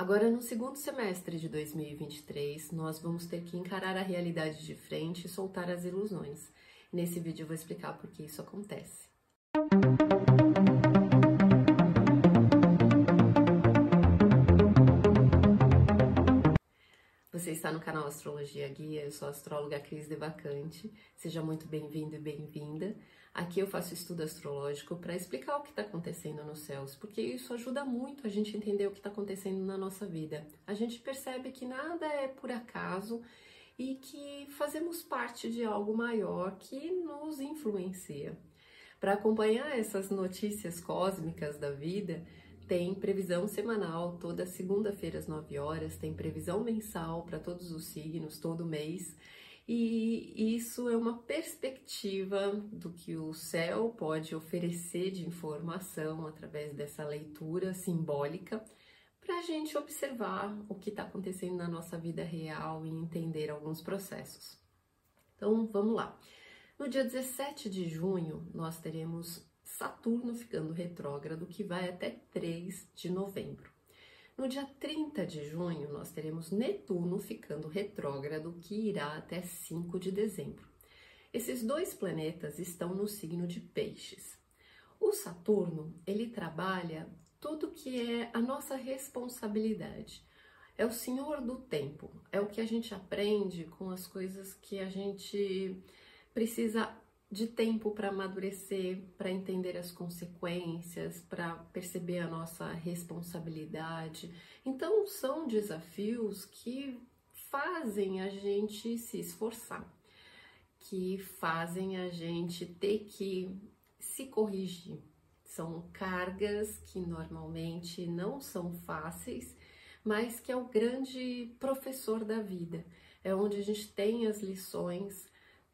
Agora, no segundo semestre de 2023, nós vamos ter que encarar a realidade de frente e soltar as ilusões. Nesse vídeo eu vou explicar por que isso acontece. Você está no canal Astrologia Guia, eu sou a astróloga Cris Devacante. Seja muito bem-vindo e bem-vinda. Aqui eu faço estudo astrológico para explicar o que está acontecendo nos céus, porque isso ajuda muito a gente entender o que está acontecendo na nossa vida. A gente percebe que nada é por acaso e que fazemos parte de algo maior que nos influencia. Para acompanhar essas notícias cósmicas da vida, tem previsão semanal toda segunda-feira às 9 horas, tem previsão mensal para todos os signos todo mês. E isso é uma perspectiva do que o céu pode oferecer de informação através dessa leitura simbólica para a gente observar o que está acontecendo na nossa vida real e entender alguns processos. Então vamos lá. No dia 17 de junho, nós teremos Saturno ficando retrógrado, que vai até 3 de novembro. No dia 30 de junho, nós teremos Netuno ficando retrógrado, que irá até 5 de dezembro. Esses dois planetas estão no signo de Peixes. O Saturno, ele trabalha tudo que é a nossa responsabilidade. É o senhor do tempo, é o que a gente aprende com as coisas que a gente precisa de tempo para amadurecer, para entender as consequências, para perceber a nossa responsabilidade. Então, são desafios que fazem a gente se esforçar, que fazem a gente ter que se corrigir. São cargas que normalmente não são fáceis, mas que é o grande professor da vida. É onde a gente tem as lições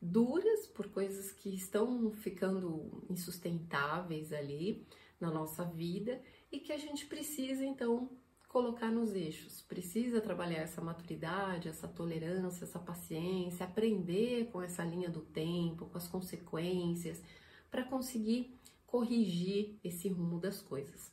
duras por coisas que estão ficando insustentáveis ali na nossa vida e que a gente precisa então colocar nos eixos. Precisa trabalhar essa maturidade, essa tolerância, essa paciência, aprender com essa linha do tempo, com as consequências, para conseguir corrigir esse rumo das coisas.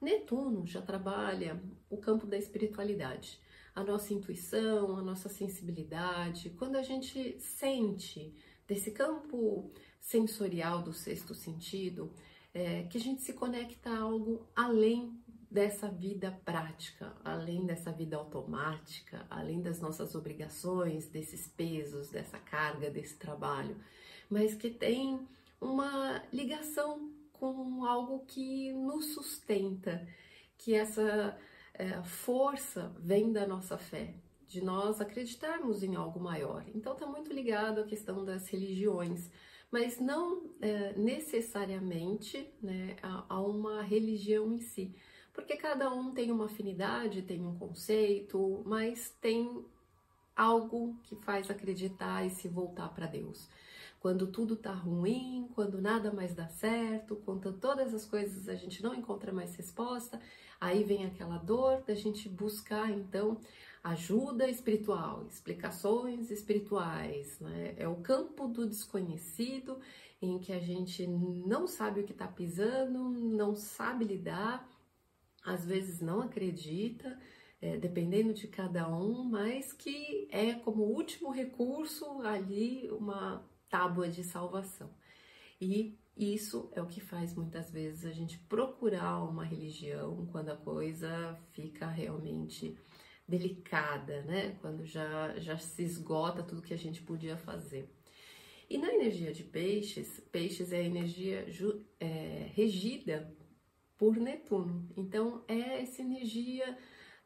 Netuno já trabalha o campo da espiritualidade a nossa intuição, a nossa sensibilidade, quando a gente sente desse campo sensorial do sexto sentido, é, que a gente se conecta a algo além dessa vida prática, além dessa vida automática, além das nossas obrigações, desses pesos, dessa carga, desse trabalho, mas que tem uma ligação com algo que nos sustenta, que essa é, força vem da nossa fé, de nós acreditarmos em algo maior. Então está muito ligado à questão das religiões, mas não é, necessariamente né, a, a, uma religião em si, porque cada um tem uma afinidade, tem um conceito, mas tem algo que faz acreditar e se voltar para Deus. Quando tudo tá ruim, quando nada mais dá certo, quando todas as coisas a gente não encontra mais resposta, Aí vem aquela dor da gente buscar então ajuda espiritual, explicações espirituais, né? É o campo do desconhecido em que a gente não sabe o que está pisando, não sabe lidar, às vezes não acredita, é, dependendo de cada um, mas que é como último recurso ali uma tábua de salvação. E isso é o que faz muitas vezes a gente procurar uma religião quando a coisa fica realmente delicada, né? Quando já, já se esgota tudo que a gente podia fazer. E na energia de peixes, peixes é a energia é, regida por Netuno. Então é essa energia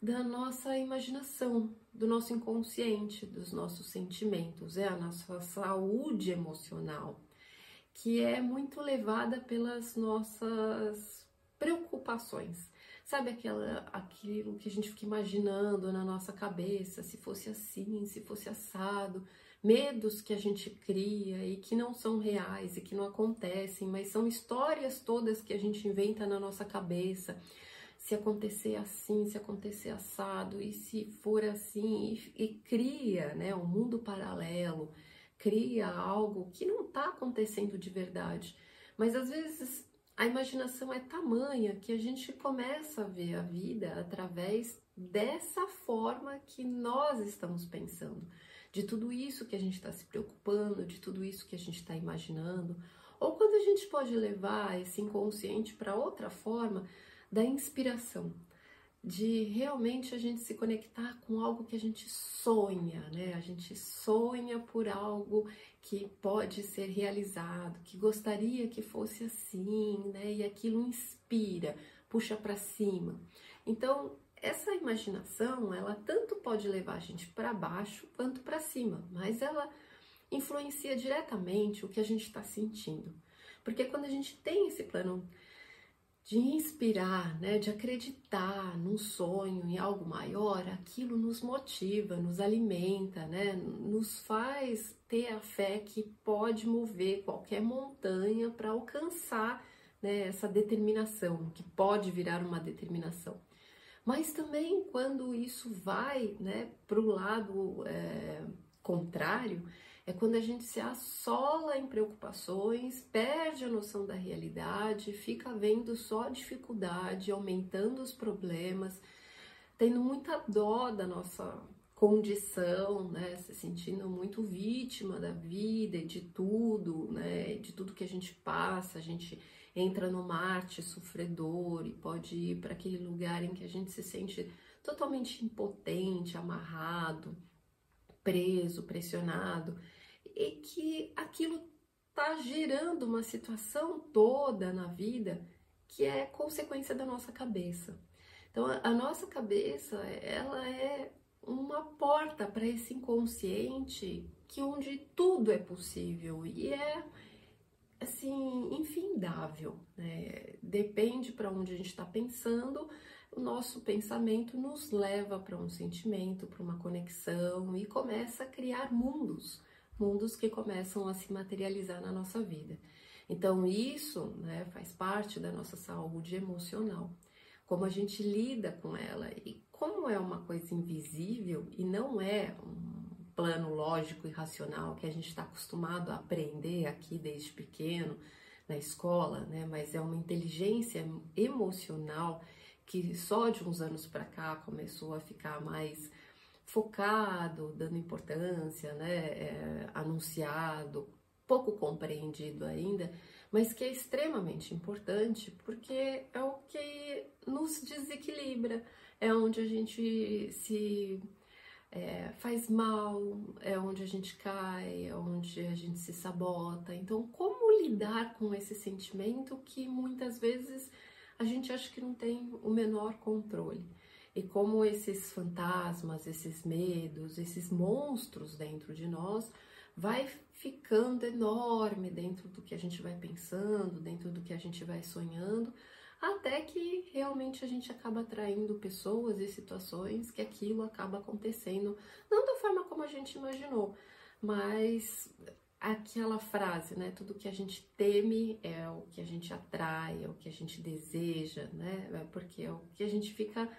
da nossa imaginação, do nosso inconsciente, dos nossos sentimentos, é a nossa saúde emocional que é muito levada pelas nossas preocupações. Sabe aquela, aquilo que a gente fica imaginando na nossa cabeça, se fosse assim, se fosse assado, medos que a gente cria e que não são reais e que não acontecem, mas são histórias todas que a gente inventa na nossa cabeça. Se acontecer assim, se acontecer assado, e se for assim, e, e cria né, um mundo paralelo cria algo que não está acontecendo de verdade. Mas às vezes a imaginação é tamanha que a gente começa a ver a vida através dessa forma que nós estamos pensando, de tudo isso que a gente está se preocupando, de tudo isso que a gente está imaginando, ou quando a gente pode levar esse inconsciente para outra forma da inspiração de realmente a gente se conectar com algo que a gente sonha, né? A gente sonha por algo que pode ser realizado, que gostaria que fosse assim, né? E aquilo inspira, puxa para cima. Então, essa imaginação, ela tanto pode levar a gente para baixo quanto para cima, mas ela influencia diretamente o que a gente está sentindo. Porque quando a gente tem esse plano de inspirar, né, de acreditar num sonho, em algo maior, aquilo nos motiva, nos alimenta, né, nos faz ter a fé que pode mover qualquer montanha para alcançar né, essa determinação, que pode virar uma determinação. Mas também quando isso vai né, para o lado é, contrário, é quando a gente se assola em preocupações, perde a noção da realidade, fica vendo só dificuldade, aumentando os problemas, tendo muita dó da nossa condição, né, se sentindo muito vítima da vida e de tudo, né, de tudo que a gente passa, a gente entra no Marte sofredor e pode ir para aquele lugar em que a gente se sente totalmente impotente, amarrado, preso, pressionado e que aquilo está gerando uma situação toda na vida que é consequência da nossa cabeça. Então, a, nossa cabeça, ela é uma porta para esse inconsciente que onde tudo é possível e é assim infindável, né? Depende para onde a gente está pensando, o nosso pensamento nos leva para um sentimento, para uma conexão e começa a criar mundos mundos que começam a se materializar na nossa vida. Então, isso né, faz parte da nossa saúde emocional. Como a gente lida com ela e como é uma coisa invisível e não é um plano lógico e racional que a gente está acostumado a aprender aqui desde pequeno na escola, né? Mas é uma inteligência emocional que só de uns anos para cá começou a ficar mais focado, dando importância, né, é, anunciado, pouco compreendido ainda, mas que é extremamente importante porque é o que nos desequilibra, é onde a gente se é, faz mal, é onde a gente cai, é onde a gente se sabota. Então, como lidar com esse sentimento que muitas vezes a gente acha que não tem o menor controle? E como esses fantasmas, esses medos, esses monstros dentro de nós vai ficando enorme dentro do que a gente vai pensando, dentro do que a gente vai sonhando, até que realmente a gente acaba atraindo pessoas e situações que aquilo acaba acontecendo, não da forma como a gente imaginou, mas aquela frase, né? Tudo que a gente teme é o que a gente atrai, é o que a gente deseja, né? É porque é o que a gente fica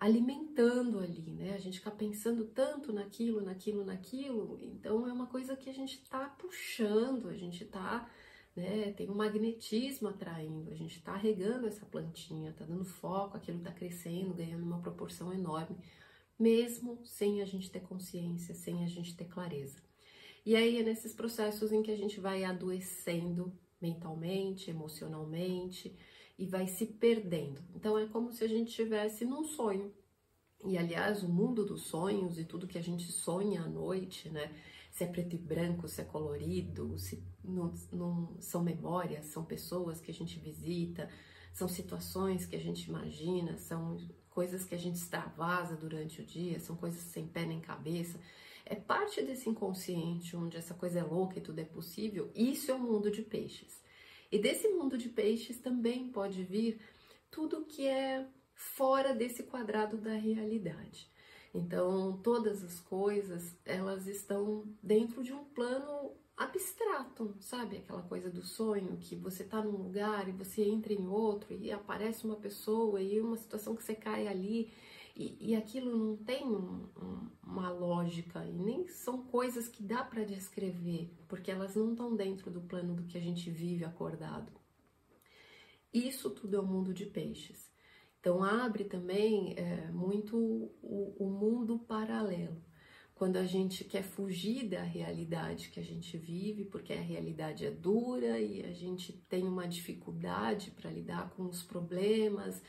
alimentando ali, né? A gente fica pensando tanto naquilo, naquilo, naquilo, então é uma coisa que a gente tá puxando, a gente tá, né? Tem um magnetismo atraindo, a gente tá regando essa plantinha, tá dando foco, aquilo tá crescendo, ganhando uma proporção enorme, mesmo sem a gente ter consciência, sem a gente ter clareza. E aí é nesses processos em que a gente vai adoecendo mentalmente, emocionalmente, e vai se perdendo. Então é como se a gente estivesse num sonho. E aliás, o mundo dos sonhos e tudo que a gente sonha à noite, né? Se é preto e branco, se é colorido, se não, não são memórias, são pessoas que a gente visita, são situações que a gente imagina, são coisas que a gente extravasa durante o dia, são coisas sem pé nem cabeça. É parte desse inconsciente onde essa coisa é louca e tudo é possível. Isso é o mundo de peixes. E desse mundo de peixes também pode vir tudo que é fora desse quadrado da realidade. Então, todas as coisas, elas estão dentro de um plano abstrato, sabe? Aquela coisa do sonho que você tá num lugar e você entra em outro e aparece uma pessoa e uma situação que você cai ali e, e aquilo não tem um, um, uma lógica e nem são coisas que dá para descrever, porque elas não estão dentro do plano do que a gente vive acordado. Isso tudo é o mundo de peixes. Então abre também é, muito o, o mundo paralelo quando a gente quer fugir da realidade que a gente vive, porque a realidade é dura e a gente tem uma dificuldade para lidar com os problemas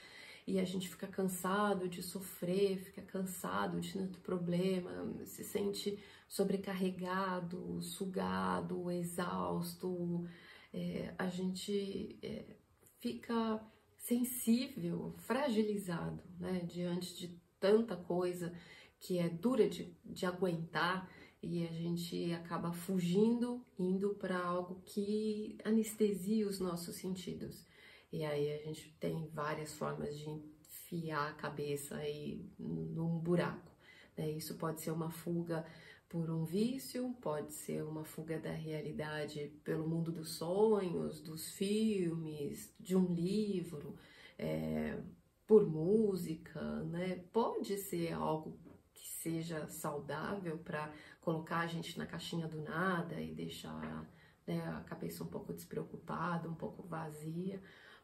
e a gente fica cansado de sofrer, fica cansado de tanto problema, se sente sobrecarregado, sugado, exausto, é, a gente é, fica sensível, fragilizado né, diante de tanta coisa que é dura de, de aguentar e a gente acaba fugindo, indo para algo que anestesia os nossos sentidos. E aí a gente tem várias formas de enfiar a cabeça aí num buraco. Né? Isso pode ser uma fuga por um vício, pode ser uma fuga da realidade pelo mundo dos sonhos, dos filmes, de um livro, é, por música, né? Pode ser algo que seja saudável para colocar a gente na caixinha do nada e deixar né, a cabeça um pouco despreocupada, um pouco vazia.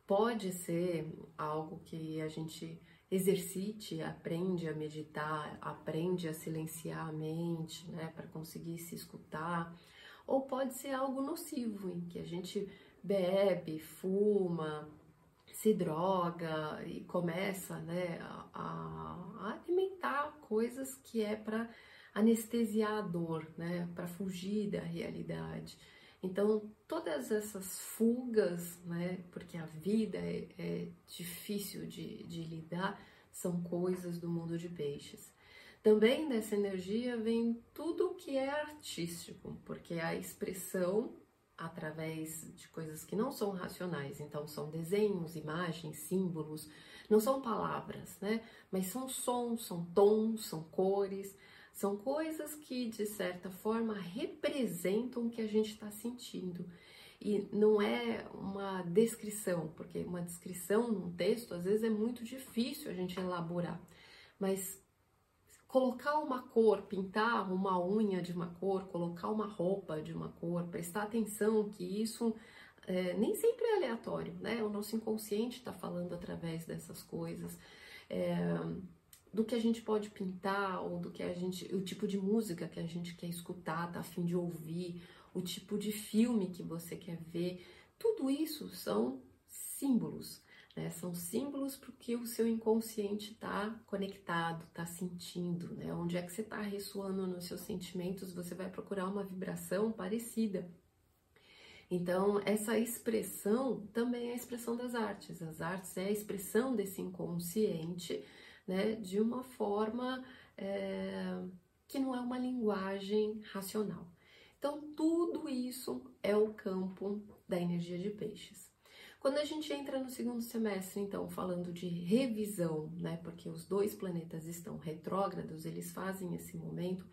Pode ser algo que a gente exercite, aprende a meditar, aprende a silenciar a mente, né, para conseguir se escutar. Ou pode ser algo nocivo, em que a gente bebe, fuma, se droga e começa né, a, a alimentar coisas que é para anestesiar a dor, né, para fugir da realidade. Então, todas essas fugas, né, porque a vida é, é difícil de, de lidar, são coisas do mundo de peixes. Também dessa energia vem tudo que é artístico, porque a expressão através de coisas que não são racionais. Então, são desenhos, imagens, símbolos, não são palavras, né? Mas são sons, são tons, são cores, são coisas que, de certa forma, representam o que a gente está sentindo. E não é uma descrição, porque uma descrição num texto às vezes é muito difícil a gente elaborar. Mas colocar uma cor, pintar uma unha de uma cor, colocar uma roupa de uma cor, prestar atenção que isso é, nem sempre é aleatório, né? O nosso inconsciente está falando através dessas coisas. É, do que a gente pode pintar ou do que a gente, o tipo de música que a gente quer escutar, tá a fim de ouvir, o tipo de filme que você quer ver, tudo isso são símbolos. Né? São símbolos porque o seu inconsciente está conectado, está sentindo, né? Onde é que você está ressoando nos seus sentimentos, você vai procurar uma vibração parecida. Então, essa expressão também é a expressão das artes. As artes é a expressão desse inconsciente, né? De uma forma é, que não é uma linguagem racional. Então, tudo isso é o campo da energia de peixes. Quando a gente entra no segundo semestre, então, falando de revisão, né, porque os dois planetas estão retrógrados, eles fazem esse momento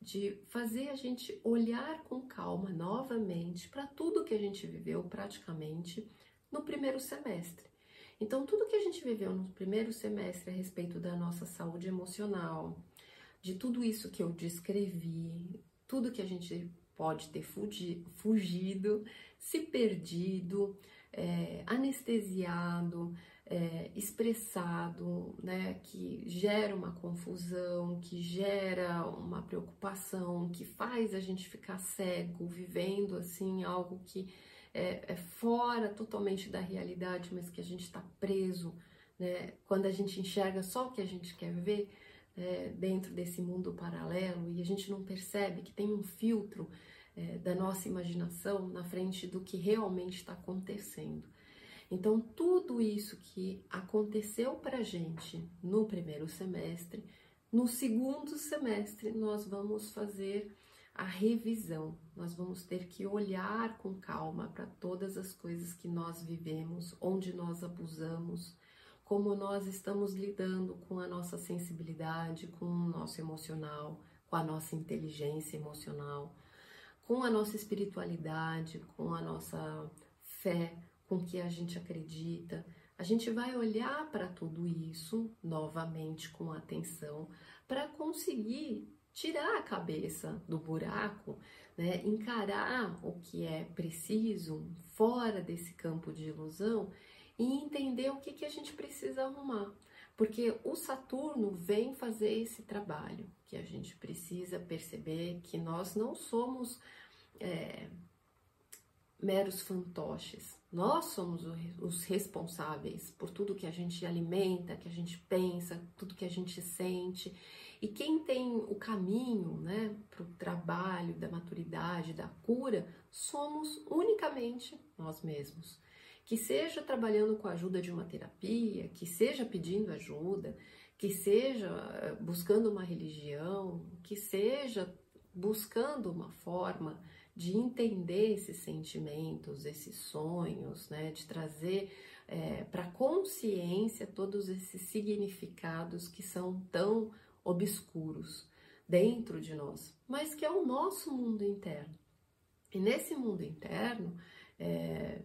de fazer a gente olhar com calma novamente para tudo que a gente viveu praticamente no primeiro semestre. Então, tudo que a gente viveu no primeiro semestre a respeito da nossa saúde emocional, de tudo isso que eu descrevi, tudo que a gente pode ter fugido, se perdido, é, anestesiado, é, expressado, né, que gera uma confusão, que gera uma preocupação, que faz a gente ficar cego, vivendo assim algo que é, é fora totalmente da realidade, mas que a gente está preso, né, quando a gente enxerga só o que a gente quer ver é, dentro desse mundo paralelo e a gente não percebe que tem um filtro é, da nossa imaginação na frente do que realmente está acontecendo. Então, tudo isso que aconteceu para gente no primeiro semestre, no segundo semestre, nós vamos fazer a revisão. Nós vamos ter que olhar com calma para todas as coisas que nós vivemos, onde nós abusamos, como nós estamos lidando com a nossa sensibilidade, com o nosso emocional, com a nossa inteligência emocional, com a nossa espiritualidade, com a nossa fé, com o que a gente acredita. A gente vai olhar para tudo isso novamente com atenção para conseguir tirar a cabeça do buraco, né? encarar o que é preciso fora desse campo de ilusão e entender o que, que a gente precisa arrumar. Porque o Saturno vem fazer esse trabalho, que a gente precisa perceber que nós não somos é, meros fantoches. Nós somos os responsáveis por tudo que a gente alimenta, que a gente pensa, tudo que a gente sente. E quem tem o caminho né, para o trabalho da maturidade, da cura, somos unicamente nós mesmos. Que seja trabalhando com a ajuda de uma terapia, que seja pedindo ajuda, que seja eh, buscando uma religião, que seja buscando uma forma de entender esses sentimentos, esses sonhos, né, de trazer é, para consciência todos esses significados que são tão obscuros dentro de nós, mas que é o nosso mundo interno. E nesse mundo interno, é,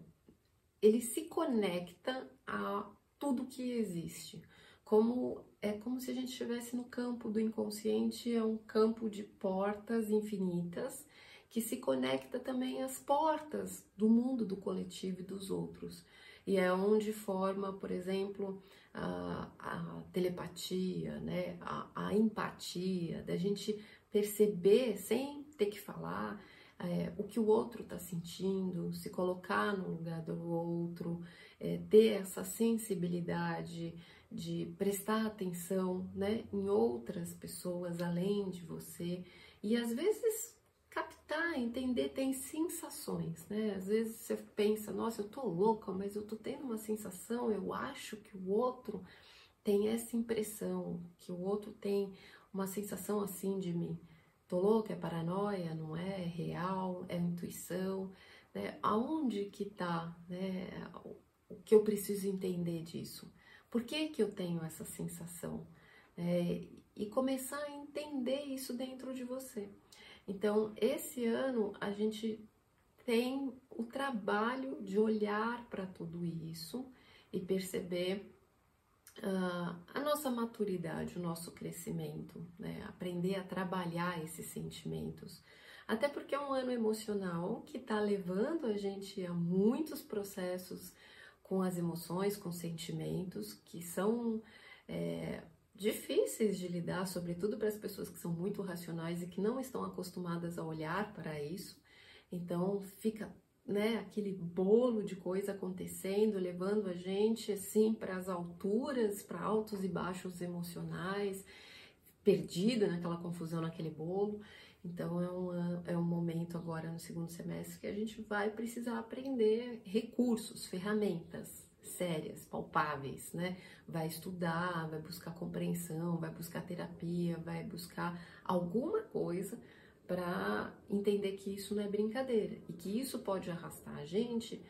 ele se conecta a tudo que existe. Como é como se a gente estivesse no campo do inconsciente, é um campo de portas infinitas que se conecta também às portas do mundo do coletivo e dos outros. E é onde forma, por exemplo, a, a telepatia, né? a, a empatia, da gente perceber sem ter que falar é, o que o outro está sentindo, se colocar no lugar do outro, é, ter essa sensibilidade de prestar atenção né, em outras pessoas além de você e às vezes captar, entender, tem sensações, né? Às vezes você pensa, nossa, eu tô louca, mas eu tô tendo uma sensação, eu acho que o outro tem essa impressão, que o outro tem uma sensação assim de mim. Tô louca, é paranoia, não é? É real, é intuição, né? Aonde que tá, né? O que eu preciso entender disso? Por que que eu tenho essa sensação? É, e começar a entender isso dentro de você. Então, esse ano a gente tem o trabalho de olhar para tudo isso e perceber uh, a nossa maturidade, o nosso crescimento, né? aprender a trabalhar esses sentimentos. Até porque é um ano emocional que está levando a gente a muitos processos com as emoções, com sentimentos que são é, difíceis de lidar, sobretudo para as pessoas que são muito racionais e que não estão acostumadas a olhar para isso. Então fica né, aquele bolo de coisa acontecendo, levando a gente assim para as alturas, para altos e baixos emocionais, perdida naquela confusão naquele bolo. Então é um, é um momento agora no segundo semestre que a gente vai precisar aprender recursos, ferramentas, sérias, palpáveis, né? Vai estudar, vai buscar compreensão, vai buscar terapia, vai buscar alguma coisa para entender que isso não é brincadeira e que isso pode arrastar a gente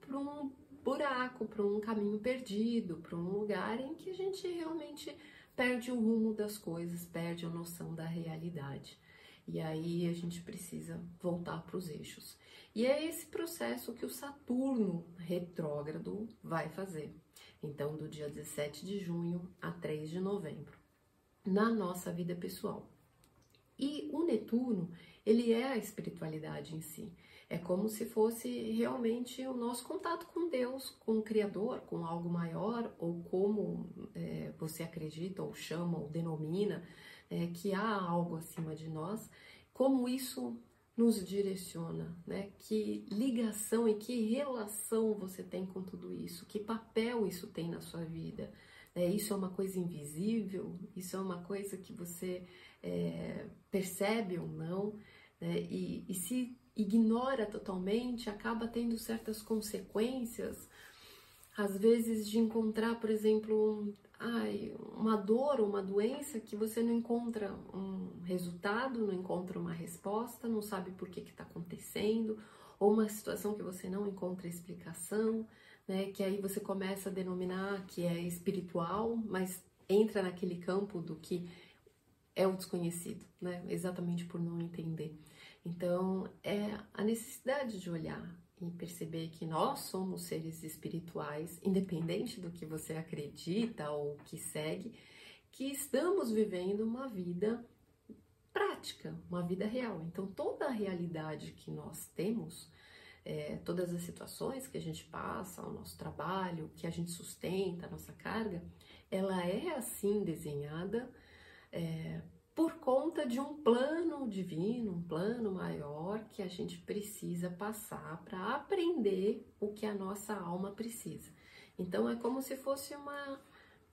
para um buraco, para um caminho perdido, para um lugar em que a gente realmente perde o rumo das coisas, perde a noção da realidade. E aí a gente precisa voltar para os eixos. E é esse processo que o Saturno retrógrado vai fazer. Então, do dia 17 de junho a 3 de novembro, na nossa vida pessoal. E o Netuno, ele é a espiritualidade em si. É como se fosse realmente o nosso contato com Deus, com o Criador, com algo maior, ou como é, você acredita, ou chama, ou denomina, é, que há algo acima de nós, como isso nos direciona, né? Que ligação e que relação você tem com tudo isso? Que papel isso tem na sua vida? É, isso é uma coisa invisível? Isso é uma coisa que você é, percebe ou não? Né? E, e se ignora totalmente, acaba tendo certas consequências, às vezes de encontrar, por exemplo, ai, uma dor ou uma doença que você não encontra um resultado, não encontra uma resposta, não sabe por que está acontecendo, ou uma situação que você não encontra explicação, né? Que aí você começa a denominar que é espiritual, mas entra naquele campo do que é o desconhecido, né? Exatamente por não entender. Então, é a necessidade de olhar e perceber que nós somos seres espirituais, independente do que você acredita ou que segue, que estamos vivendo uma vida prática, uma vida real. Então, toda a realidade que nós temos é, todas as situações que a gente passa, o nosso trabalho, que a gente sustenta, a nossa carga, ela é assim desenhada é, por conta de um plano divino, um plano maior que a gente precisa passar para aprender o que a nossa alma precisa. Então é como se fosse uma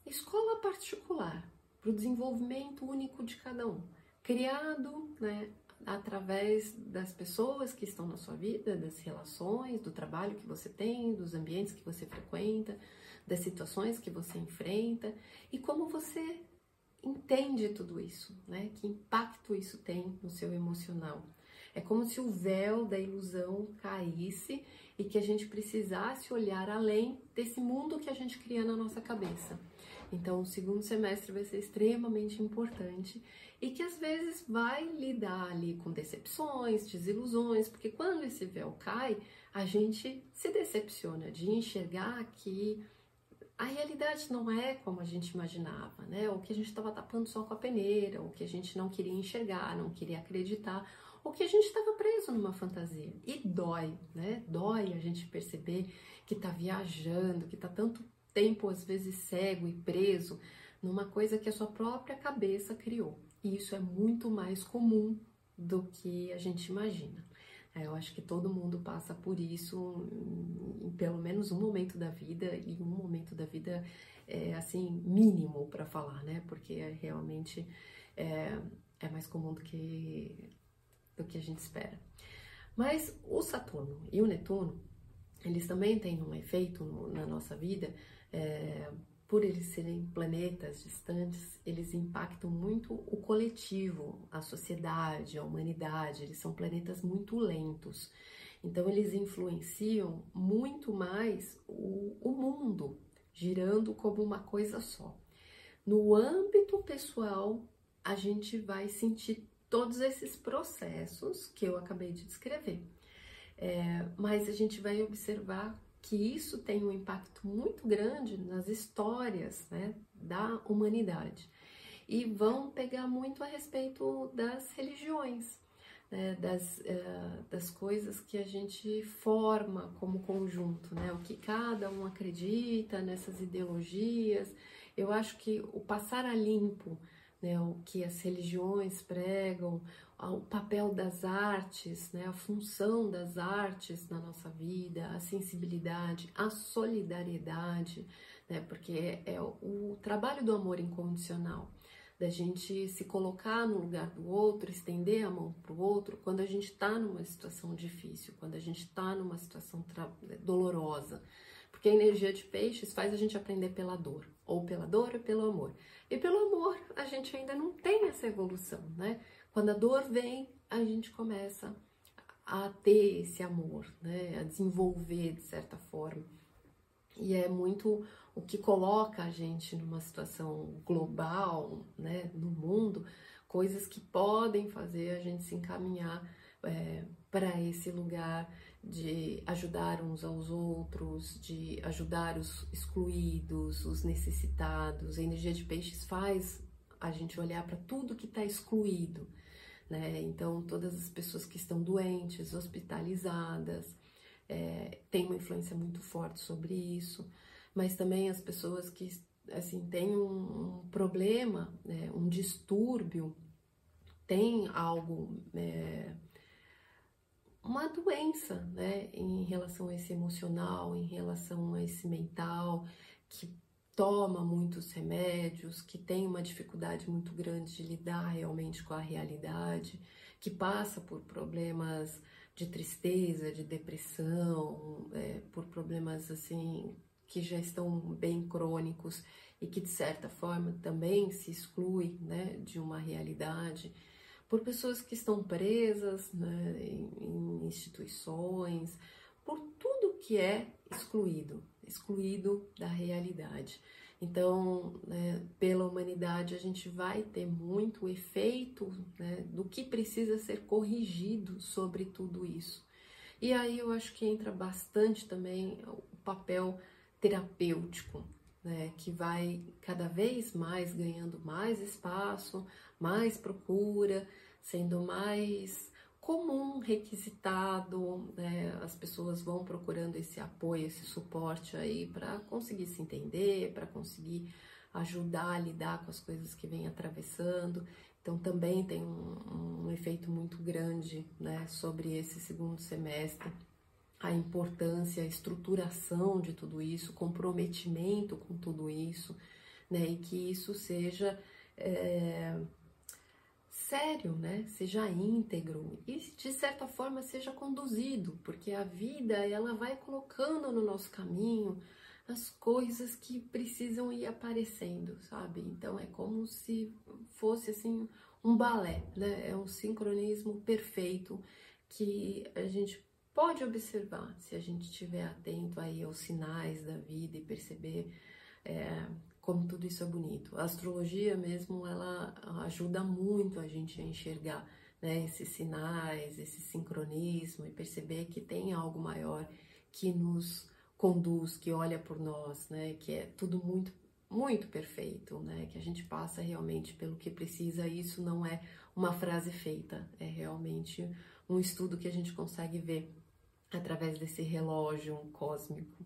escola particular para o desenvolvimento único de cada um, criado né, através das pessoas que estão na sua vida, das relações, do trabalho que você tem, dos ambientes que você frequenta, das situações que você enfrenta e como você entende tudo isso, né? Que impacto isso tem no seu emocional. É como se o véu da ilusão caísse e que a gente precisasse olhar além desse mundo que a gente cria na nossa cabeça. Então, o segundo semestre vai ser extremamente importante e que às vezes vai lidar ali com decepções, desilusões, porque quando esse véu cai, a gente se decepciona de enxergar que a realidade não é como a gente imaginava, né? O que a gente estava tapando só com a peneira, o que a gente não queria enxergar, não queria acreditar, o que a gente estava preso numa fantasia. E dói, né? Dói a gente perceber que está viajando, que está tanto tempo às vezes cego e preso numa coisa que a sua própria cabeça criou. E isso é muito mais comum do que a gente imagina. Eu acho que todo mundo passa por isso em pelo menos um momento da vida e um momento da vida é, assim mínimo para falar, né? Porque é, realmente é, é mais comum do que do que a gente espera. Mas o Saturno e o Netuno eles também têm um efeito na nossa vida é, por eles serem planetas distantes, eles impactam muito o coletivo, a sociedade, a humanidade. Eles são planetas muito lentos. Então, eles influenciam muito mais o, o mundo, girando como uma coisa só. No âmbito pessoal, a gente vai sentir todos esses processos que eu acabei de descrever. É, mas a gente vai observar que isso tem um impacto muito grande nas histórias né, da humanidade. E vão pegar muito a respeito das religiões, né, das, uh, das coisas que a gente forma como conjunto, né, o que cada um acredita nessas ideologias. Eu acho que o passar a limpo né, o que as religiões pregam, o papel das artes, né, a função das artes na nossa vida, a sensibilidade, a solidariedade, né, porque é, é o trabalho do amor incondicional, da gente se colocar no lugar do outro, estender a mão para o outro quando a gente está numa situação difícil, quando a gente está numa situação dolorosa. Porque a energia de peixes faz a gente aprender pela dor, ou pela dor ou pelo amor. E pelo amor, a gente ainda não tem essa evolução, né? Quando a dor vem, a gente começa a ter esse amor, né? A desenvolver de certa forma. E é muito o que coloca a gente numa situação global, né, no mundo, coisas que podem fazer a gente se encaminhar é, para esse lugar de ajudar uns aos outros, de ajudar os excluídos, os necessitados. A energia de peixes faz a gente olhar para tudo que está excluído, né? Então, todas as pessoas que estão doentes, hospitalizadas, é, tem uma influência muito forte sobre isso, mas também as pessoas que assim têm um, um problema, né, um distúrbio, tem algo é, uma doença, né, em relação a esse emocional, em relação a esse mental, que toma muitos remédios, que tem uma dificuldade muito grande de lidar realmente com a realidade, que passa por problemas de tristeza, de depressão, é, por problemas assim que já estão bem crônicos e que de certa forma também se exclui né, de uma realidade por pessoas que estão presas né, em, instituições, por tudo que é excluído, excluído da realidade. Então, né, pela humanidade, a gente vai ter muito efeito né, do que precisa ser corrigido sobre tudo isso. E aí eu acho que entra bastante também o papel terapêutico, né, que vai cada vez mais ganhando mais espaço, mais procura, sendo mais comum, requisitado, né? as pessoas vão procurando esse apoio, esse suporte aí para conseguir se entender, para conseguir ajudar a lidar com as coisas que vem atravessando. Então também tem um, um efeito muito grande né, sobre esse segundo semestre, a importância, a estruturação de tudo isso, comprometimento com tudo isso, né, e que isso seja é, sério, né? Seja íntegro e de certa forma seja conduzido, porque a vida ela vai colocando no nosso caminho as coisas que precisam ir aparecendo, sabe? Então é como se fosse assim um balé, né? É um sincronismo perfeito que a gente pode observar se a gente estiver atento aí aos sinais da vida e perceber é, como tudo isso é bonito. A astrologia mesmo, ela ajuda muito a gente a enxergar né, esses sinais, esse sincronismo e perceber que tem algo maior que nos conduz, que olha por nós, né, que é tudo muito muito perfeito, né, que a gente passa realmente pelo que precisa. Isso não é uma frase feita, é realmente um estudo que a gente consegue ver através desse relógio cósmico.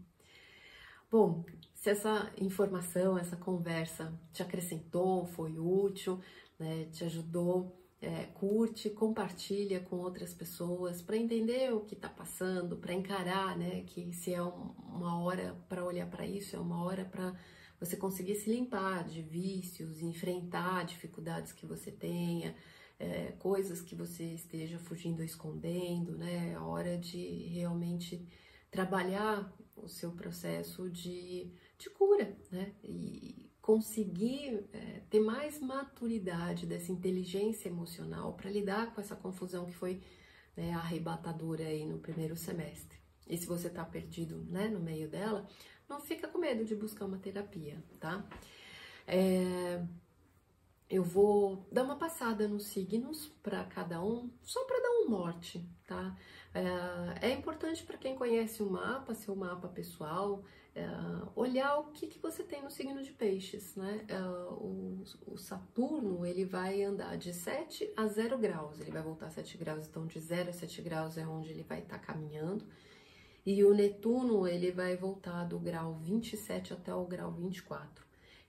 Bom, se essa informação, essa conversa te acrescentou, foi útil, né, te ajudou, é, curte, compartilha com outras pessoas para entender o que está passando, para encarar, né, que se é um, uma hora para olhar para isso, é uma hora para você conseguir se limpar de vícios, enfrentar dificuldades que você tenha, é, coisas que você esteja fugindo ou escondendo, né, a hora de realmente trabalhar o seu processo de, de cura, né? E conseguir é, ter mais maturidade dessa inteligência emocional para lidar com essa confusão que foi né, arrebatadora aí no primeiro semestre. E se você está perdido né, no meio dela, não fica com medo de buscar uma terapia, tá? É, eu vou dar uma passada nos signos para cada um, só para dar um norte, tá? É, é importante para quem conhece o mapa, seu mapa pessoal, é, olhar o que, que você tem no signo de peixes, né? É, o, o, Saturno, ele vai andar de 7 a 0 graus, ele vai voltar a 7 graus, então de 0 a 7 graus é onde ele vai estar tá caminhando. E o Netuno, ele vai voltar do grau 27 até o grau 24.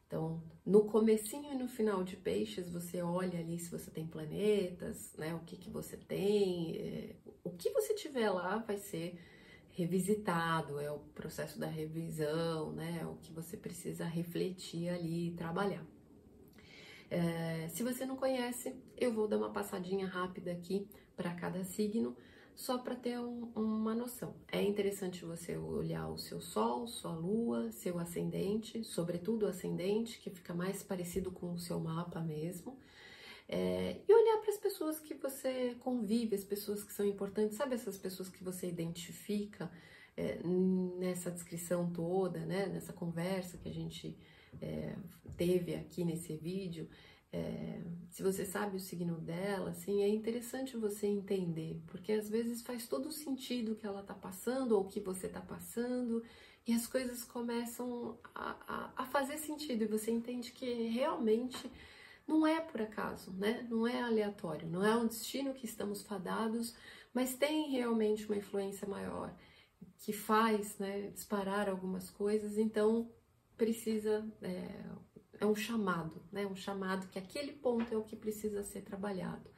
Então, no comecinho e no final de peixes, você olha ali se você tem planetas, né? O que, que você tem, é, o que você tiver lá vai ser revisitado, é o processo da revisão, né? É o que você precisa refletir ali e trabalhar. É, se você não conhece, eu vou dar uma passadinha rápida aqui para cada signo só para ter um, uma noção. É interessante você olhar o seu Sol, sua Lua, seu ascendente, sobretudo o ascendente, que fica mais parecido com o seu mapa mesmo. É, e olhar para as pessoas que você convive, as pessoas que são importantes, sabe essas pessoas que você identifica é, nessa descrição toda, né, nessa conversa que a gente é, teve aqui nesse vídeo. É, se você sabe o signo dela, assim, é interessante você entender, porque às vezes faz todo sentido o que ela tá passando ou que você tá passando, e as coisas começam a, a, a fazer sentido, e você entende que realmente não é por acaso, né? Não é aleatório, não é um destino que estamos fadados, mas tem realmente uma influência maior que faz né, disparar algumas coisas, então precisa é, é um chamado, né? Um chamado que aquele ponto é o que precisa ser trabalhado.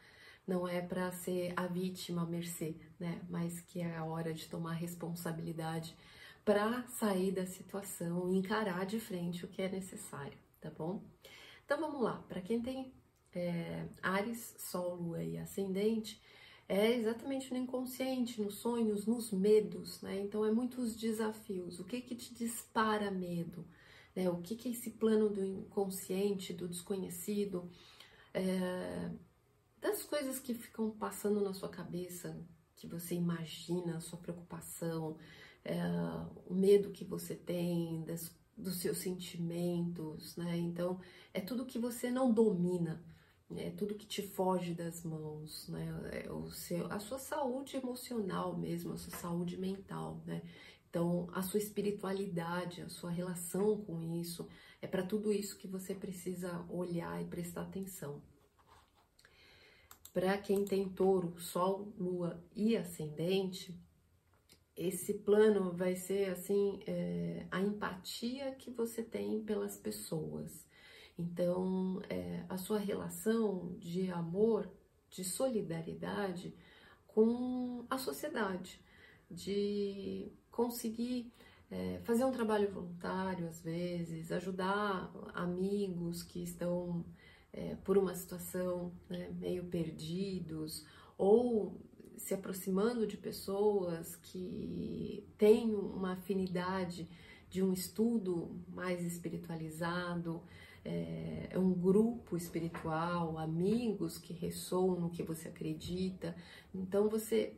Não é para ser a vítima à mercê, né? Mas que é a hora de tomar responsabilidade para sair da situação e encarar de frente o que é necessário, tá bom? Então vamos lá, para quem tem é, Ares, Sol, Lua e Ascendente, é exatamente no inconsciente, nos sonhos, nos medos, né? Então é muitos desafios. O que que te dispara medo? né? O que, que é esse plano do inconsciente, do desconhecido, é, das coisas que ficam passando na sua cabeça, que você imagina, sua preocupação, é, o medo que você tem, das, dos seus sentimentos, né? Então, é tudo que você não domina, é tudo que te foge das mãos, né? É o seu, a sua saúde emocional mesmo, a sua saúde mental, né? Então, a sua espiritualidade, a sua relação com isso, é para tudo isso que você precisa olhar e prestar atenção. Para quem tem touro, sol, lua e ascendente, esse plano vai ser assim é, a empatia que você tem pelas pessoas. Então, é, a sua relação de amor, de solidariedade com a sociedade, de conseguir é, fazer um trabalho voluntário às vezes, ajudar amigos que estão é, por uma situação né, meio perdidos ou se aproximando de pessoas que têm uma afinidade de um estudo mais espiritualizado, é, um grupo espiritual, amigos que ressoam no que você acredita. Então você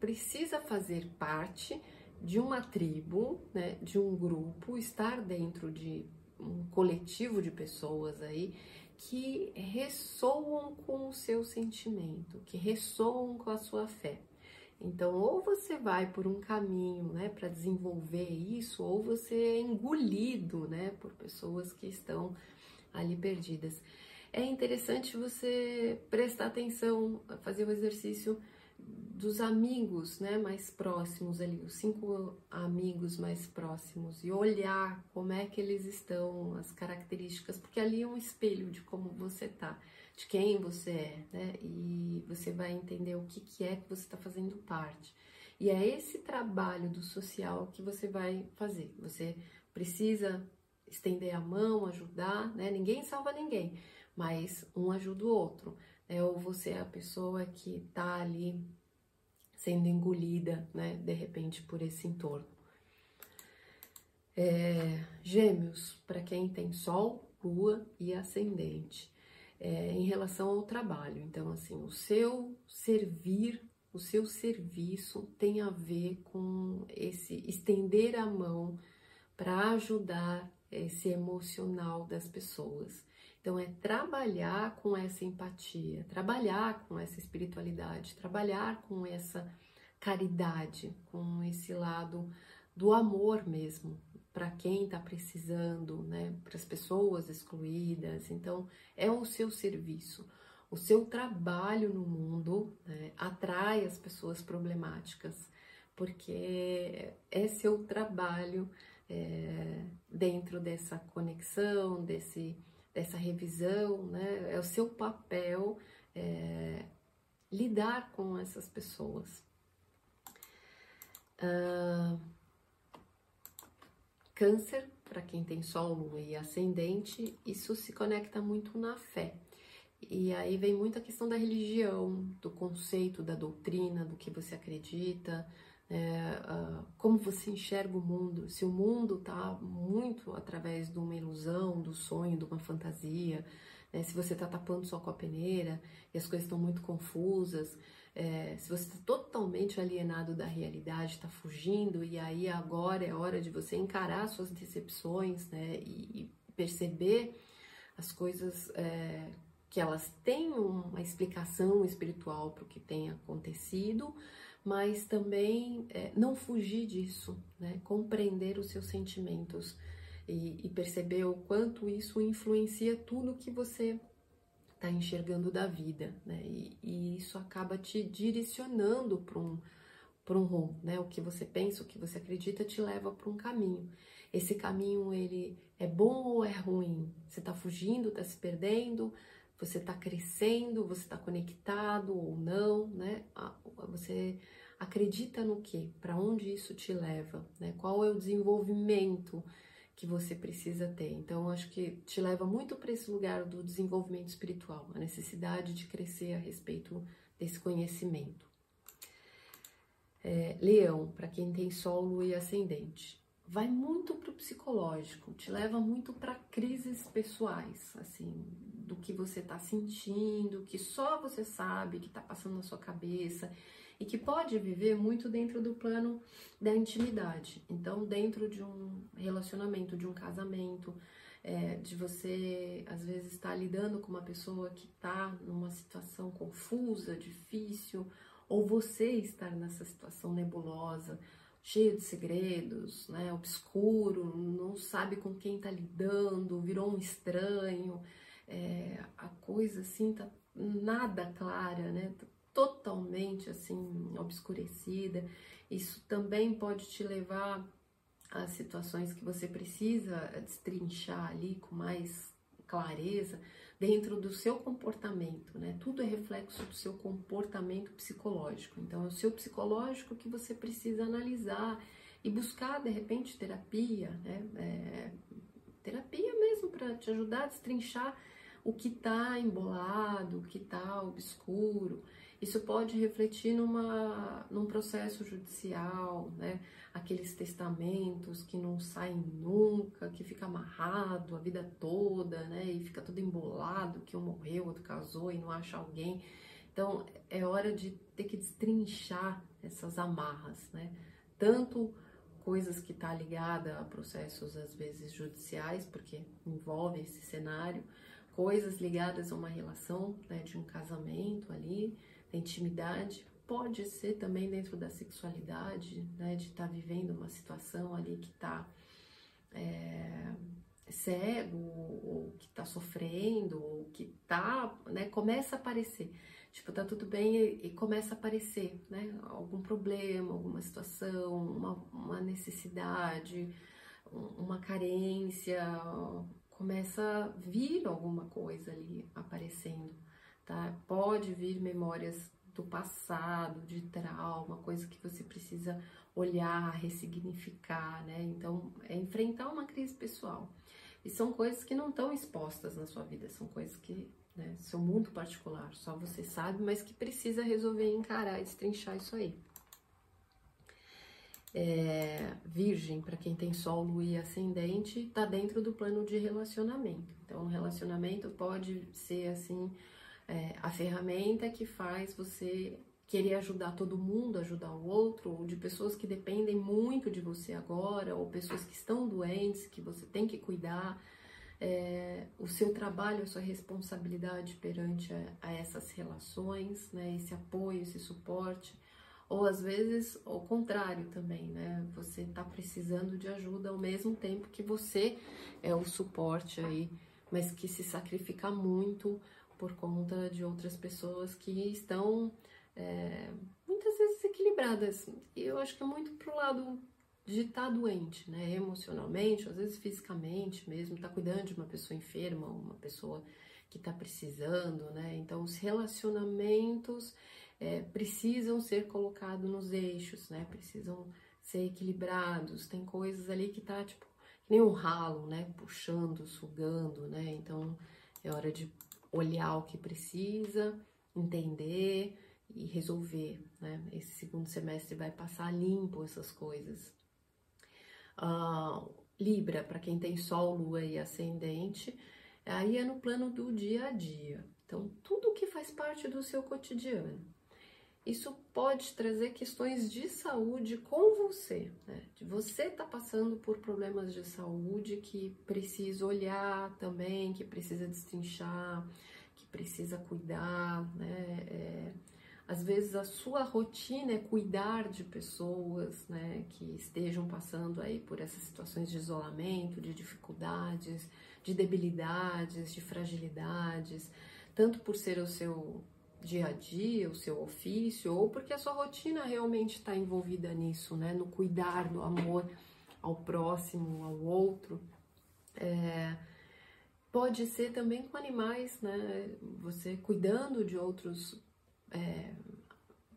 precisa fazer parte de uma tribo, né, de um grupo, estar dentro de um coletivo de pessoas aí que ressoam com o seu sentimento, que ressoam com a sua fé. Então, ou você vai por um caminho, né, para desenvolver isso, ou você é engolido, né, por pessoas que estão ali perdidas. É interessante você prestar atenção, fazer o exercício dos amigos, né, mais próximos ali, os cinco amigos mais próximos e olhar como é que eles estão, as características, porque ali é um espelho de como você tá, de quem você é, né, e você vai entender o que, que é que você está fazendo parte. E é esse trabalho do social que você vai fazer. Você precisa estender a mão, ajudar, né? Ninguém salva ninguém, mas um ajuda o outro. Né? Ou você é a pessoa que tá ali sendo engolida, né, de repente, por esse entorno. É, gêmeos, para quem tem Sol, Lua e Ascendente, é, em relação ao trabalho. Então, assim, o seu servir, o seu serviço tem a ver com esse estender a mão para ajudar esse emocional das pessoas. Então, é trabalhar com essa empatia, trabalhar com essa espiritualidade, trabalhar com essa caridade, com esse lado do amor mesmo, para quem está precisando, né, para as pessoas excluídas. Então, é o seu serviço. O seu trabalho no mundo né, atrai as pessoas problemáticas, porque é seu trabalho é, dentro dessa conexão, desse dessa revisão, né? É o seu papel é, lidar com essas pessoas. Uh, câncer, para quem tem Sol, Lua e Ascendente, isso se conecta muito na fé. E aí vem muito a questão da religião, do conceito, da doutrina, do que você acredita, é, uh, como você enxerga o mundo, se o mundo está muito através de uma ilusão, do sonho, de uma fantasia, né? se você está tapando só com a peneira e as coisas estão muito confusas, é, se você está totalmente alienado da realidade, está fugindo, e aí agora é hora de você encarar suas decepções né? e, e perceber as coisas é, que elas têm uma explicação espiritual para o que tem acontecido mas também é, não fugir disso, né? compreender os seus sentimentos e, e perceber o quanto isso influencia tudo que você está enxergando da vida, né? E, e, isso acaba te direcionando para um, para um rumo, né? O que você pensa, o que você acredita te leva para um caminho. Esse caminho ele é bom ou é ruim? Você está fugindo, está se perdendo? Você está crescendo? Você está conectado ou não, né? Você acredita no que? Para onde isso te leva? Né? Qual é o desenvolvimento que você precisa ter? Então, acho que te leva muito para esse lugar do desenvolvimento espiritual, a necessidade de crescer a respeito desse conhecimento. É, leão, para quem tem Sol, Lua e Ascendente, vai muito para o psicológico, te leva muito para crises pessoais, assim, do que você está sentindo, que só você sabe, que está passando na sua cabeça e que pode viver muito dentro do plano da intimidade. Então, dentro de um relacionamento, de um casamento, é, de você às vezes estar tá lidando com uma pessoa que está numa situação confusa, difícil, ou você estar nessa situação nebulosa, cheio de segredos, né, obscuro, não sabe com quem está lidando, virou um estranho, é, a coisa assim tá nada clara, né? Totalmente assim obscurecida. Isso também pode te levar a situações que você precisa destrinchar ali com mais clareza dentro do seu comportamento, né? Tudo é reflexo do seu comportamento psicológico. Então, é o seu psicológico que você precisa analisar e buscar de repente terapia, né? É, terapia mesmo para te ajudar a destrinchar o que está embolado, o que está obscuro. Isso pode refletir numa, num processo judicial, né? Aqueles testamentos que não saem nunca, que fica amarrado a vida toda, né? E fica tudo embolado, que um morreu, outro casou e não acha alguém. Então é hora de ter que destrinchar essas amarras, né? Tanto coisas que está ligada a processos às vezes judiciais, porque envolve esse cenário, coisas ligadas a uma relação, né, de um casamento ali, da intimidade, pode ser também dentro da sexualidade, né, de estar tá vivendo uma situação ali que está é, cego, ou que está sofrendo, ou que tá, né, começa a aparecer. Tipo, tá tudo bem e, começa a aparecer, né? Algum problema, alguma situação, uma, uma necessidade, uma carência, começa a vir alguma coisa ali aparecendo, tá? Pode vir memórias do passado, de trauma, coisa que você precisa olhar, ressignificar, né? Então, é enfrentar uma crise pessoal. E são coisas que não estão expostas na sua vida, são coisas que né? Seu mundo particular, só você sabe, mas que precisa resolver encarar destrinchar isso aí. É, virgem, para quem tem Sol, Lua e Ascendente, está dentro do plano de relacionamento. Então, o relacionamento pode ser assim é, a ferramenta que faz você querer ajudar todo mundo, ajudar o outro, ou de pessoas que dependem muito de você agora, ou pessoas que estão doentes, que você tem que cuidar é, o seu trabalho, a sua responsabilidade perante a, a, essas relações, né, esse apoio, esse suporte, ou às vezes o contrário também, né, você está precisando de ajuda ao mesmo tempo que você é o suporte aí, mas que se sacrifica muito por conta de outras pessoas que estão é, muitas vezes equilibradas. E eu acho que é muito pro lado de estar tá doente, né? Emocionalmente, às vezes fisicamente mesmo, tá cuidando de uma pessoa enferma, uma pessoa que está precisando, né? Então, os relacionamentos é, precisam ser colocados nos eixos, né? Precisam ser equilibrados. Tem coisas ali que tá tipo que nem um ralo, né? Puxando, sugando, né? Então, é hora de olhar o que precisa, entender e resolver, né? Esse segundo semestre vai passar limpo essas coisas. Uh, Libra, para quem tem Sol, Lua e Ascendente, aí é no plano do dia a dia. Então, tudo que faz parte do seu cotidiano. Isso pode trazer questões de saúde com você, né? Você tá passando por problemas de saúde que precisa olhar também, que precisa destrinchar, que precisa cuidar, né? É, às vezes a sua rotina é cuidar de pessoas, né, que estejam passando aí por essas situações de isolamento, de dificuldades, de debilidades, de fragilidades, tanto por ser o seu dia a dia, o seu ofício, ou porque a sua rotina realmente está envolvida nisso, né, no cuidar, no amor ao próximo, ao outro. É, pode ser também com animais, né, você cuidando de outros é,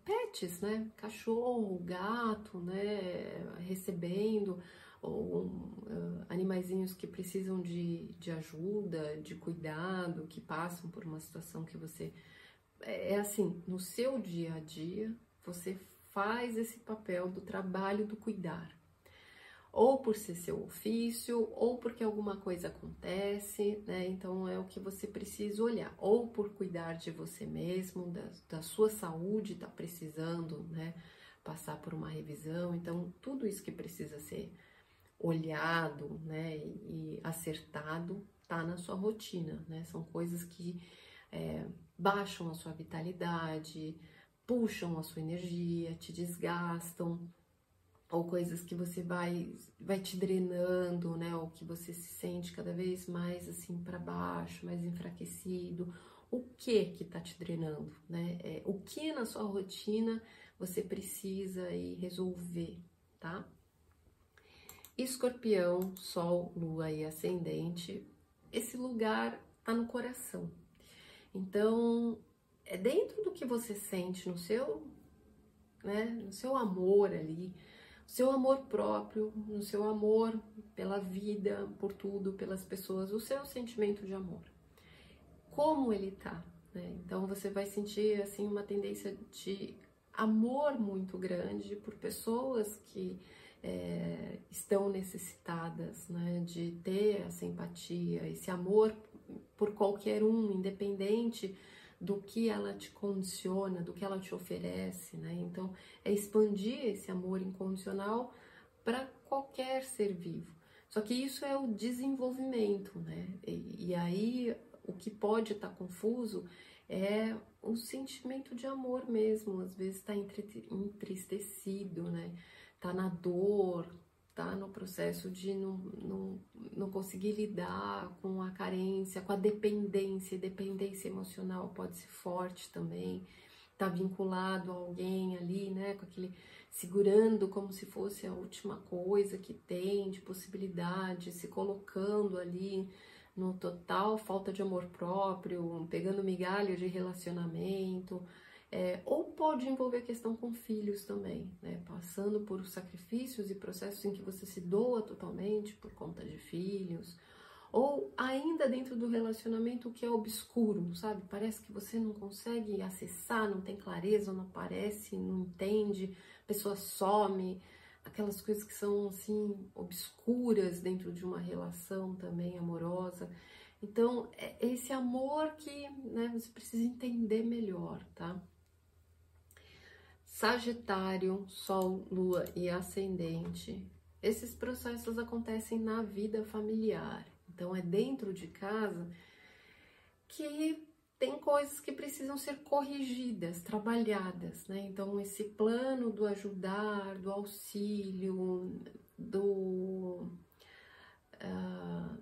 pets, né? Cachorro, gato, né? Recebendo, ou uh, animaizinhos que precisam de, de ajuda, de cuidado, que passam por uma situação que você. É, é assim, no seu dia a dia, você faz esse papel do trabalho do cuidar ou por ser seu ofício, ou porque alguma coisa acontece, né? Então é o que você precisa olhar, ou por cuidar de você mesmo, da, da sua saúde, tá precisando, né? Passar por uma revisão, então tudo isso que precisa ser olhado, né? E, acertado tá na sua rotina, né? São coisas que é, baixam a sua vitalidade, puxam a sua energia, te desgastam, ou coisas que você vai vai te drenando, né? Ou que você se sente cada vez mais assim para baixo, mais enfraquecido, o que que tá te drenando, né? É, o que na sua rotina você precisa aí resolver, tá? Escorpião, Sol, Lua e Ascendente, esse lugar tá no coração. Então, é dentro do que você sente no seu, né, no seu amor ali, o seu amor próprio, no seu amor pela vida, por tudo, pelas pessoas, o seu sentimento de amor. Como ele tá, né? Então você vai sentir assim uma tendência de amor muito grande por pessoas que é, estão necessitadas, né? De ter essa empatia, esse amor por qualquer um, independente do que ela te condiciona, do que ela te oferece, né? Então, é expandir esse amor incondicional para qualquer ser vivo. Só que isso é o desenvolvimento, né? E, e aí o que pode estar tá confuso é o sentimento de amor mesmo, às vezes está entristecido, né? Tá na dor, tá no processo de não, não, não conseguir lidar com a carência, com a dependência, dependência emocional pode ser forte também, tá vinculado a alguém ali, né, com aquele segurando como se fosse a última coisa que tem de possibilidade, se colocando ali no total. Falta de amor próprio, pegando migalha de relacionamento, é, ou pode envolver questão com filhos também, né? Passando por sacrifícios e processos em que você se doa totalmente por conta de filhos, ou ainda dentro do relacionamento que é obscuro, sabe? Parece que você não consegue acessar, não tem clareza, não aparece, não entende, a pessoa some, aquelas coisas que são assim obscuras dentro de uma relação também amorosa. Então, é esse amor que né, você precisa entender melhor, tá? Sagitário, Sol, Lua e Ascendente, esses processos acontecem na vida familiar. Então, é dentro de casa que tem coisas que precisam ser corrigidas, trabalhadas, né? Então, esse plano do ajudar, do auxílio, do. Uh,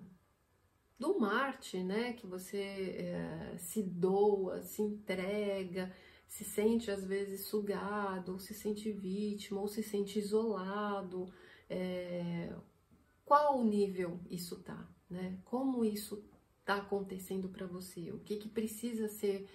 do Marte, né? Que você uh, se doa, se entrega se sente às vezes sugado, ou se sente vítima, ou se sente isolado. É, qual nível isso tá, né? Como isso tá acontecendo para você? O que que precisa ser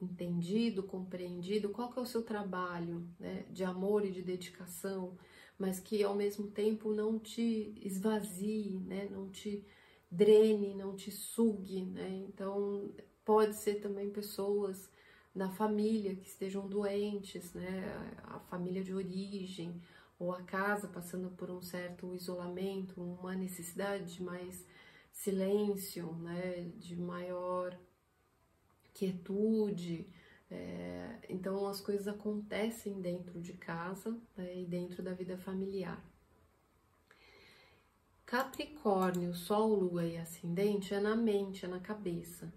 entendido, compreendido? Qual que é o seu trabalho, né? De amor e de dedicação, mas que ao mesmo tempo não te esvazie, né? Não te drene, não te sugue, né? Então pode ser também pessoas da família que estejam doentes, né? A família de origem ou a casa passando por um certo isolamento, uma necessidade de mais silêncio, né? De maior quietude. É, então as coisas acontecem dentro de casa né? e dentro da vida familiar. Capricórnio, Sol, Lua e Ascendente é na mente, é na cabeça.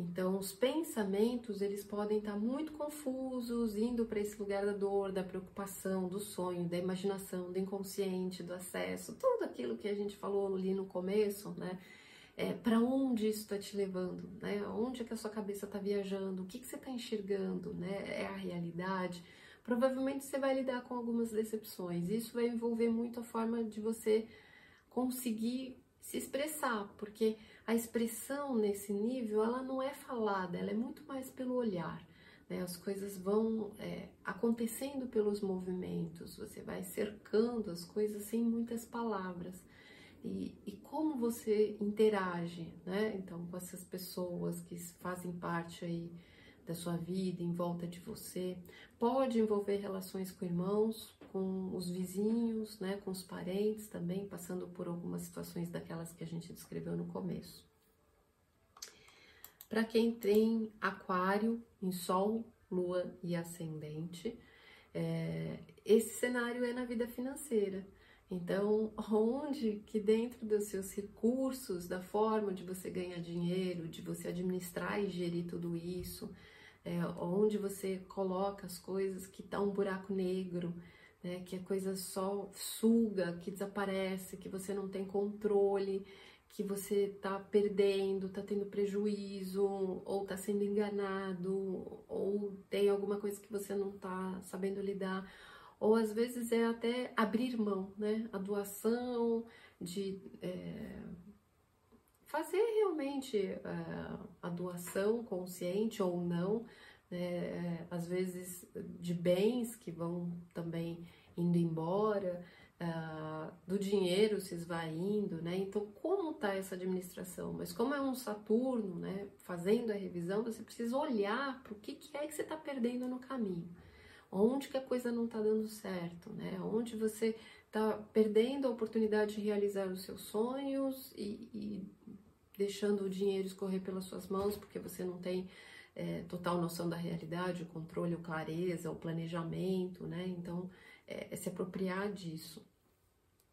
Então, os pensamentos, eles podem estar muito confusos, indo para esse lugar da dor, da preocupação, do sonho, da imaginação, do inconsciente, do acesso, tudo aquilo que a gente falou ali no começo, né? É, para onde isso está te levando, né? Onde é que a sua cabeça está viajando? O que, que você está enxergando, né? É a realidade? Provavelmente você vai lidar com algumas decepções. Isso vai envolver muito a forma de você conseguir se expressar, porque a expressão nesse nível ela não é falada, ela é muito mais pelo olhar. Né? As coisas vão é, acontecendo pelos movimentos, você vai cercando as coisas sem muitas palavras. E, e, como você interage, né? Então, com essas pessoas que fazem parte aí da sua vida, em volta de você. Pode envolver relações com irmãos, com os vizinhos, né, com os parentes também, passando por algumas situações daquelas que a gente descreveu no começo. Para quem tem aquário em Sol, Lua e Ascendente, é, esse cenário é na vida financeira. Então, onde que dentro dos seus recursos, da forma de você ganhar dinheiro, de você administrar e gerir tudo isso, é, onde você coloca as coisas que tá um buraco negro, né, que a coisa só suga, que desaparece, que você não tem controle, que você está perdendo, está tendo prejuízo, ou está sendo enganado, ou tem alguma coisa que você não está sabendo lidar, ou às vezes é até abrir mão, né? A doação, de é, fazer realmente é, a doação consciente ou não, né? às vezes de bens que vão também indo embora uh, do dinheiro se esvaindo, né? Então, como está essa administração? Mas como é um Saturno, né? Fazendo a revisão, você precisa olhar para o que, que é que você está perdendo no caminho. Onde que a coisa não está dando certo, né? Onde você está perdendo a oportunidade de realizar os seus sonhos e, e deixando o dinheiro escorrer pelas suas mãos porque você não tem é, total noção da realidade, o controle, o clareza, o planejamento, né? Então, é, é se apropriar disso.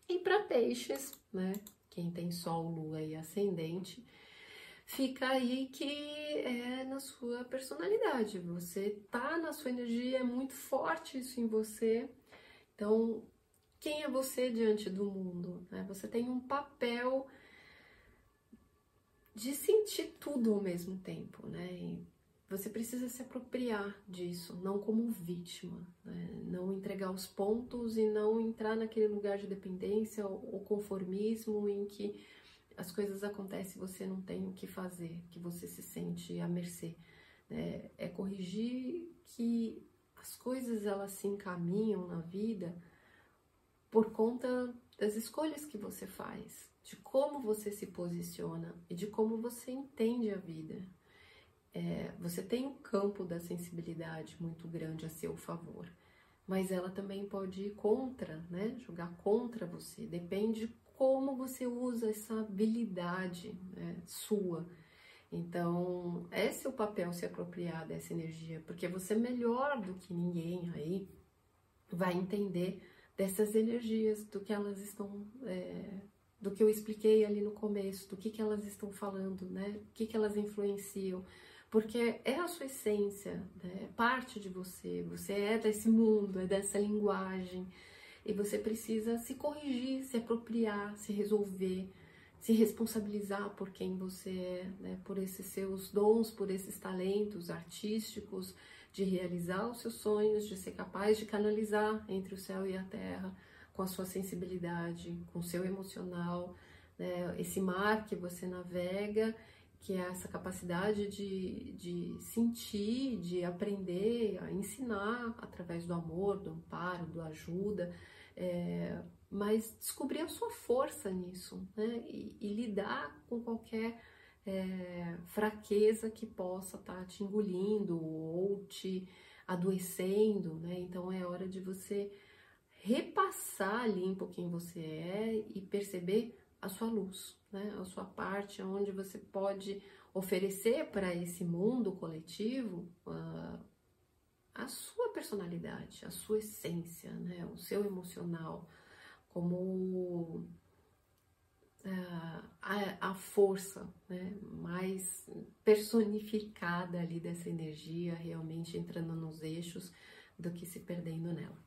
E para peixes, né? Quem tem sol, lua e ascendente, fica aí que é na sua personalidade. Você tá na sua energia, é muito forte isso em você. Então, quem é você diante do mundo? Né? Você tem um papel de sentir tudo ao mesmo tempo, né? Você precisa se apropriar disso, não como vítima, né? não entregar os pontos e não entrar naquele lugar de dependência ou conformismo em que as coisas acontecem e você não tem o que fazer, que você se sente à mercê. Né? É corrigir que as coisas elas se encaminham na vida por conta das escolhas que você faz, de como você se posiciona e de como você entende a vida é, você tem um campo da sensibilidade muito grande a seu favor, mas ela também pode ir contra, né? Jogar contra você. Depende de como você usa essa habilidade né, sua. Então, é o papel se apropriar dessa energia, porque você é melhor do que ninguém aí vai entender dessas energias, do que elas estão, é, do que eu expliquei ali no começo, do que, que elas estão falando, né? O que, que elas influenciam porque é a sua essência, né? é parte de você, você é desse mundo, é dessa linguagem, e você precisa se corrigir, se apropriar, se resolver, se responsabilizar por quem você é, né? por esses seus dons, por esses talentos artísticos, de realizar os seus sonhos, de ser capaz de canalizar entre o céu e a terra com a sua sensibilidade, com o seu emocional, né? esse mar que você navega que é essa capacidade de, de sentir, de aprender, a ensinar através do amor, do amparo, do ajuda, é, mas descobrir a sua força nisso, né? E, e lidar com qualquer é, fraqueza que possa estar tá te engolindo ou te adoecendo, né? Então é hora de você repassar limpo quem você é e perceber a sua luz, né? A sua parte onde você pode oferecer para esse mundo coletivo uh, a sua personalidade, a sua essência, né? O seu emocional, como uh, a, a, força né? mais personificada ali dessa energia, realmente entrando nos eixos do que se perdendo nela.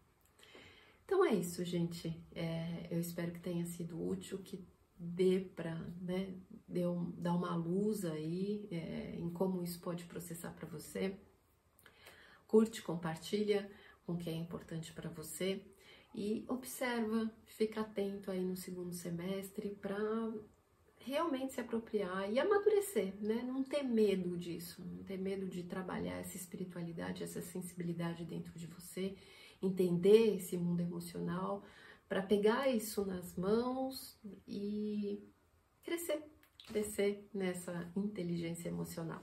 Então é isso, gente. É, eu espero que tenha sido útil, que dê para né, um, dar uma luz aí é, em como isso pode processar para você. Curte, compartilha com quem é importante para você e observa, fica atento aí no segundo semestre para realmente se apropriar e amadurecer, né? Não ter medo disso, não ter medo de trabalhar essa espiritualidade, essa sensibilidade dentro de você, entender esse mundo emocional, para pegar isso nas mãos e crescer, crescer nessa inteligência emocional.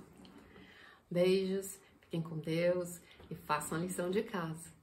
Beijos, fiquem com Deus e façam a lição de casa.